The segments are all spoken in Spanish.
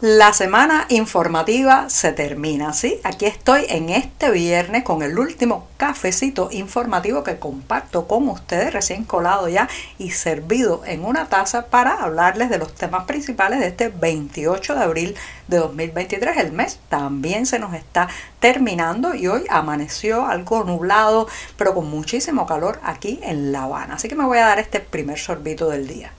La semana informativa se termina, ¿sí? Aquí estoy en este viernes con el último cafecito informativo que comparto con ustedes, recién colado ya y servido en una taza para hablarles de los temas principales de este 28 de abril de 2023. El mes también se nos está terminando y hoy amaneció algo nublado, pero con muchísimo calor aquí en La Habana. Así que me voy a dar este primer sorbito del día.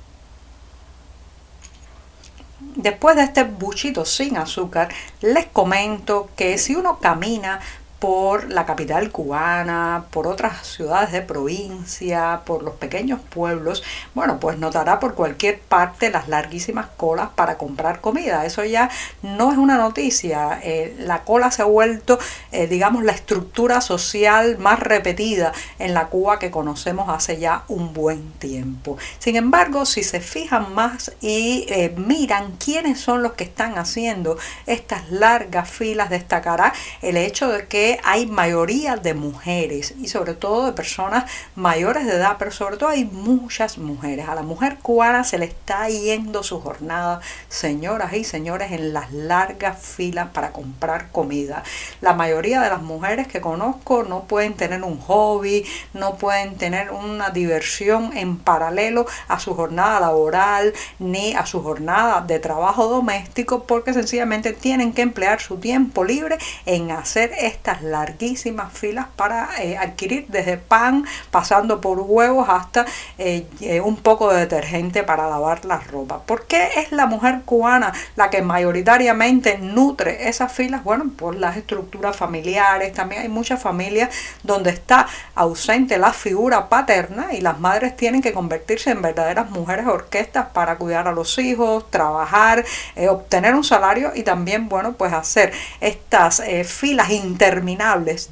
Después de este buchito sin azúcar, les comento que si uno camina por la capital cubana, por otras ciudades de provincia, por los pequeños pueblos, bueno, pues notará por cualquier parte las larguísimas colas para comprar comida. Eso ya no es una noticia. Eh, la cola se ha vuelto, eh, digamos, la estructura social más repetida en la Cuba que conocemos hace ya un buen tiempo. Sin embargo, si se fijan más y eh, miran quiénes son los que están haciendo estas largas filas, destacará el hecho de que hay mayoría de mujeres y sobre todo de personas mayores de edad, pero sobre todo hay muchas mujeres. A la mujer cubana se le está yendo su jornada, señoras y señores, en las largas filas para comprar comida. La mayoría de las mujeres que conozco no pueden tener un hobby, no pueden tener una diversión en paralelo a su jornada laboral ni a su jornada de trabajo doméstico porque sencillamente tienen que emplear su tiempo libre en hacer estas larguísimas filas para eh, adquirir desde pan, pasando por huevos hasta eh, eh, un poco de detergente para lavar la ropa. ¿Por qué es la mujer cubana la que mayoritariamente nutre esas filas? Bueno, por las estructuras familiares. También hay muchas familias donde está ausente la figura paterna y las madres tienen que convertirse en verdaderas mujeres orquestas para cuidar a los hijos, trabajar, obtener un salario y también, bueno, pues hacer estas filas interminables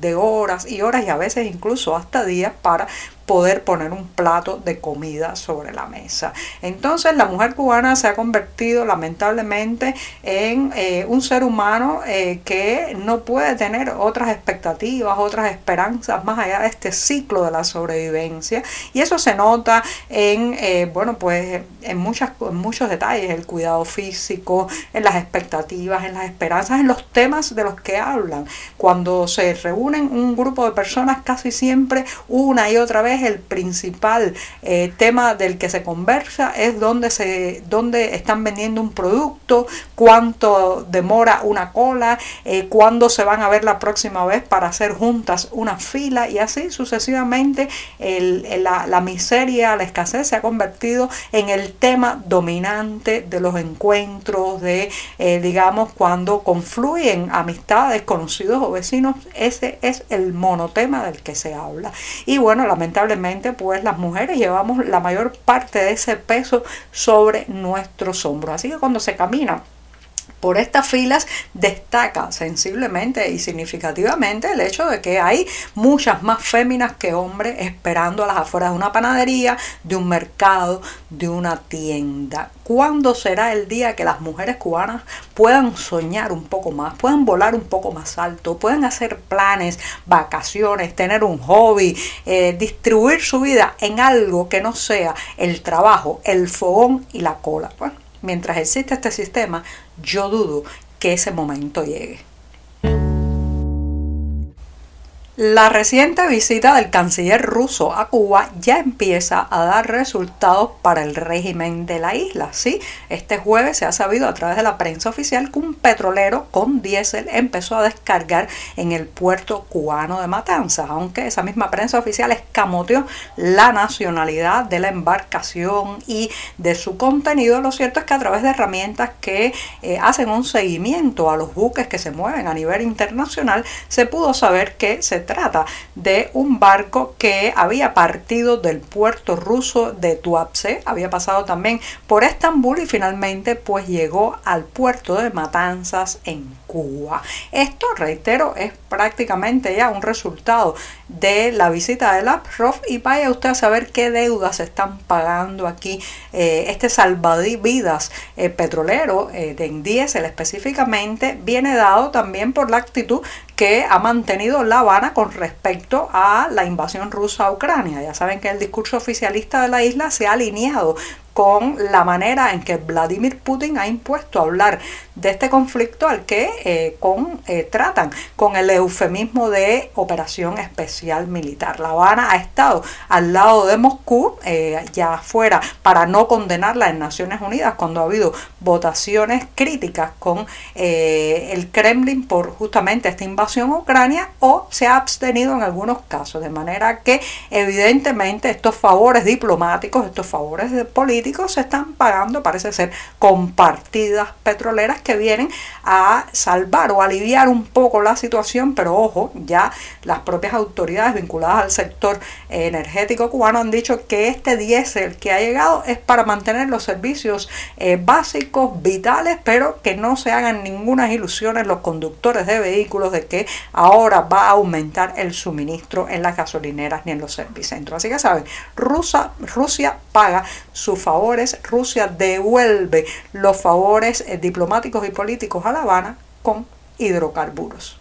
de horas y horas y a veces incluso hasta días para poder poner un plato de comida sobre la mesa. Entonces la mujer cubana se ha convertido lamentablemente en eh, un ser humano eh, que no puede tener otras expectativas, otras esperanzas más allá de este ciclo de la sobrevivencia y eso se nota en, eh, bueno, pues en, muchas, en muchos detalles, el cuidado físico, en las expectativas, en las esperanzas, en los temas de los que hablan. Cuando se reúnen un grupo de personas casi siempre una y otra vez el principal eh, tema del que se conversa, es dónde, se, dónde están vendiendo un producto, cuánto demora una cola, eh, cuándo se van a ver la próxima vez para hacer juntas una fila y así sucesivamente la, miseria, la escasez se ha convertido en el tema dominante de los encuentros, de eh, digamos cuando confluyen amistades, conocidos o vecinos, ese es el monotema del que se habla. Y bueno, lamentablemente pues las mujeres llevamos la mayor parte de ese peso sobre nuestros hombros. Así que cuando se camina por estas filas destaca sensiblemente y significativamente el hecho de que hay muchas más féminas que hombres esperando a las afueras de una panadería, de un mercado, de una tienda. ¿Cuándo será el día que las mujeres cubanas puedan soñar un poco más, puedan volar un poco más alto, puedan hacer planes, vacaciones, tener un hobby, eh, distribuir su vida en algo que no sea el trabajo, el fogón y la cola? Bueno, mientras existe este sistema, yo dudo que ese momento llegue. La reciente visita del canciller ruso a Cuba ya empieza a dar resultados para el régimen de la isla. Sí, este jueves se ha sabido a través de la prensa oficial que un petrolero con diésel empezó a descargar en el puerto cubano de Matanzas, aunque esa misma prensa oficial escamoteó la nacionalidad de la embarcación y de su contenido. Lo cierto es que a través de herramientas que eh, hacen un seguimiento a los buques que se mueven a nivel internacional, se pudo saber que se trata de un barco que había partido del puerto ruso de Tuapse, había pasado también por Estambul y finalmente pues llegó al puerto de Matanzas en Esto, reitero, es prácticamente ya un resultado de la visita de Lavrov y vaya usted a saber qué deudas están pagando aquí eh, este salvavidas eh, petrolero eh, de diésel específicamente viene dado también por la actitud que ha mantenido La Habana con respecto a la invasión rusa a Ucrania. Ya saben que el discurso oficialista de la isla se ha alineado con la manera en que Vladimir Putin ha impuesto hablar de este conflicto al que eh, con, eh, tratan con el eufemismo de operación especial militar. La Habana ha estado al lado de Moscú, eh, ya fuera para no condenarla en Naciones Unidas cuando ha habido votaciones críticas con el Kremlin por justamente esta invasión a Ucrania o se ha abstenido en algunos casos, de manera que evidentemente estos favores diplomáticos, estos favores políticos, se están pagando, parece ser, con partidas petroleras que vienen a salvar o aliviar un poco la situación, pero ojo, ya las propias autoridades vinculadas al sector energético cubano han dicho que este diésel que ha llegado es para mantener los servicios eh, básicos, vitales, pero que no se hagan ninguna ilusiones los conductores de vehículos de que ahora va a aumentar el suministro en las gasolineras ni en los servicentros. Así que saben, Rusia, Rusia paga su favor Rusia devuelve los favores eh, diplomáticos y políticos a La Habana con hidrocarburos.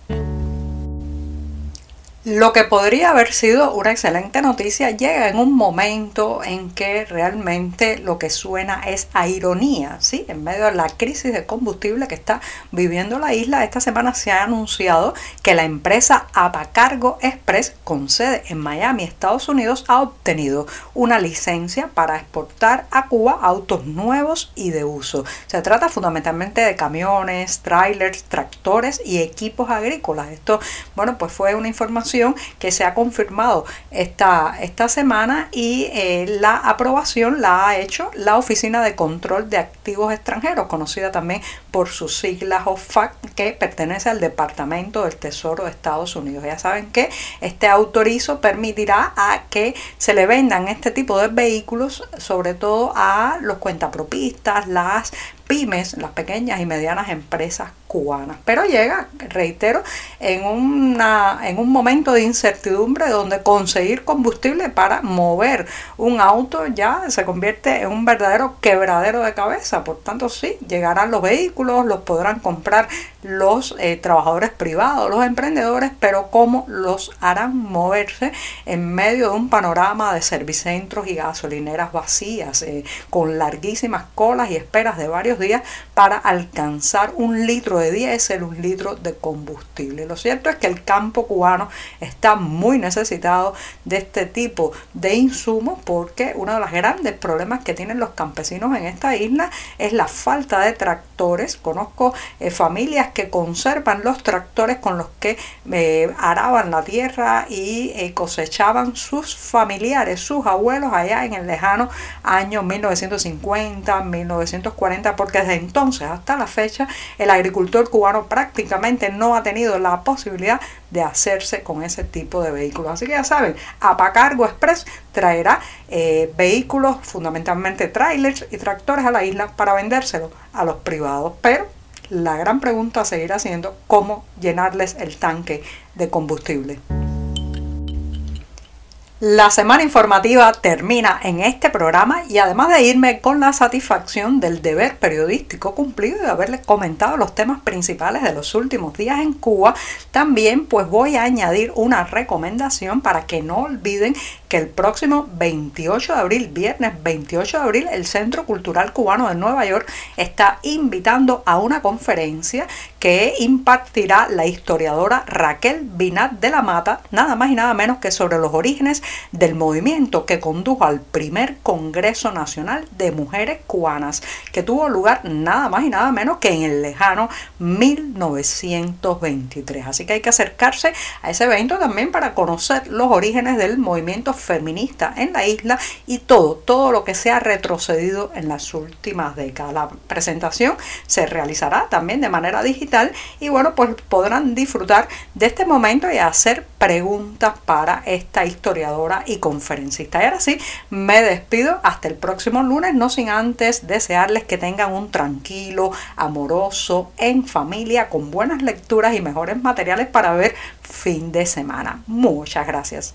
Lo que podría haber sido una excelente noticia llega en un momento en que realmente lo que suena es a ironía, ¿sí? En medio de la crisis de combustible que está viviendo la isla, esta semana se ha anunciado que la empresa Apacargo Express, con sede en Miami, Estados Unidos, ha obtenido una licencia para exportar a Cuba autos nuevos y de uso. Se trata fundamentalmente de camiones, trailers, tractores y equipos agrícolas. Esto, bueno, pues fue una información que se ha confirmado esta, esta semana y eh, la aprobación la ha hecho la Oficina de Control de Activos Extranjeros, conocida también por sus siglas OFAC, que pertenece al Departamento del Tesoro de Estados Unidos. Ya saben que este autorizo permitirá a que se le vendan este tipo de vehículos, sobre todo a los cuentapropistas, las pymes, las pequeñas y medianas empresas cubanas. Pero llega, reitero, en, una, en un momento de incertidumbre donde conseguir combustible para mover un auto ya se convierte en un verdadero quebradero de cabeza. Por tanto, sí, llegarán los vehículos, los podrán comprar los eh, trabajadores privados, los emprendedores, pero cómo los harán moverse en medio de un panorama de servicentros y gasolineras vacías, eh, con larguísimas colas y esperas de varios días para alcanzar un litro de diésel, un litro de combustible. Lo cierto es que el campo cubano está muy necesitado de este tipo de insumos porque uno de los grandes problemas que tienen los campesinos en esta isla es la falta de tractores. Conozco eh, familias que conservan los tractores con los que eh, araban la tierra y eh, cosechaban sus familiares, sus abuelos allá en el lejano año 1950, 1940, porque desde entonces hasta la fecha el agricultor cubano prácticamente no ha tenido la posibilidad de hacerse con ese tipo de vehículos. Así que ya saben, Apacargo Express traerá eh, vehículos, fundamentalmente trailers y tractores a la isla para vendérselos a los privados, pero la gran pregunta a seguir siendo cómo llenarles el tanque de combustible. La semana informativa termina en este programa y además de irme con la satisfacción del deber periodístico cumplido y de haberles comentado los temas principales de los últimos días en Cuba, también pues voy a añadir una recomendación para que no olviden que el próximo 28 de abril, viernes 28 de abril, el Centro Cultural Cubano de Nueva York está invitando a una conferencia que impartirá la historiadora Raquel Binat de la Mata, nada más y nada menos que sobre los orígenes del movimiento que condujo al primer Congreso Nacional de Mujeres Cubanas, que tuvo lugar nada más y nada menos que en el lejano 1923. Así que hay que acercarse a ese evento también para conocer los orígenes del movimiento feminista en la isla y todo, todo lo que se ha retrocedido en las últimas décadas. La presentación se realizará también de manera digital y bueno, pues podrán disfrutar de este momento y hacer preguntas para esta historiadora y conferencista. Y ahora sí, me despido hasta el próximo lunes, no sin antes desearles que tengan un tranquilo, amoroso, en familia, con buenas lecturas y mejores materiales para ver fin de semana. Muchas gracias.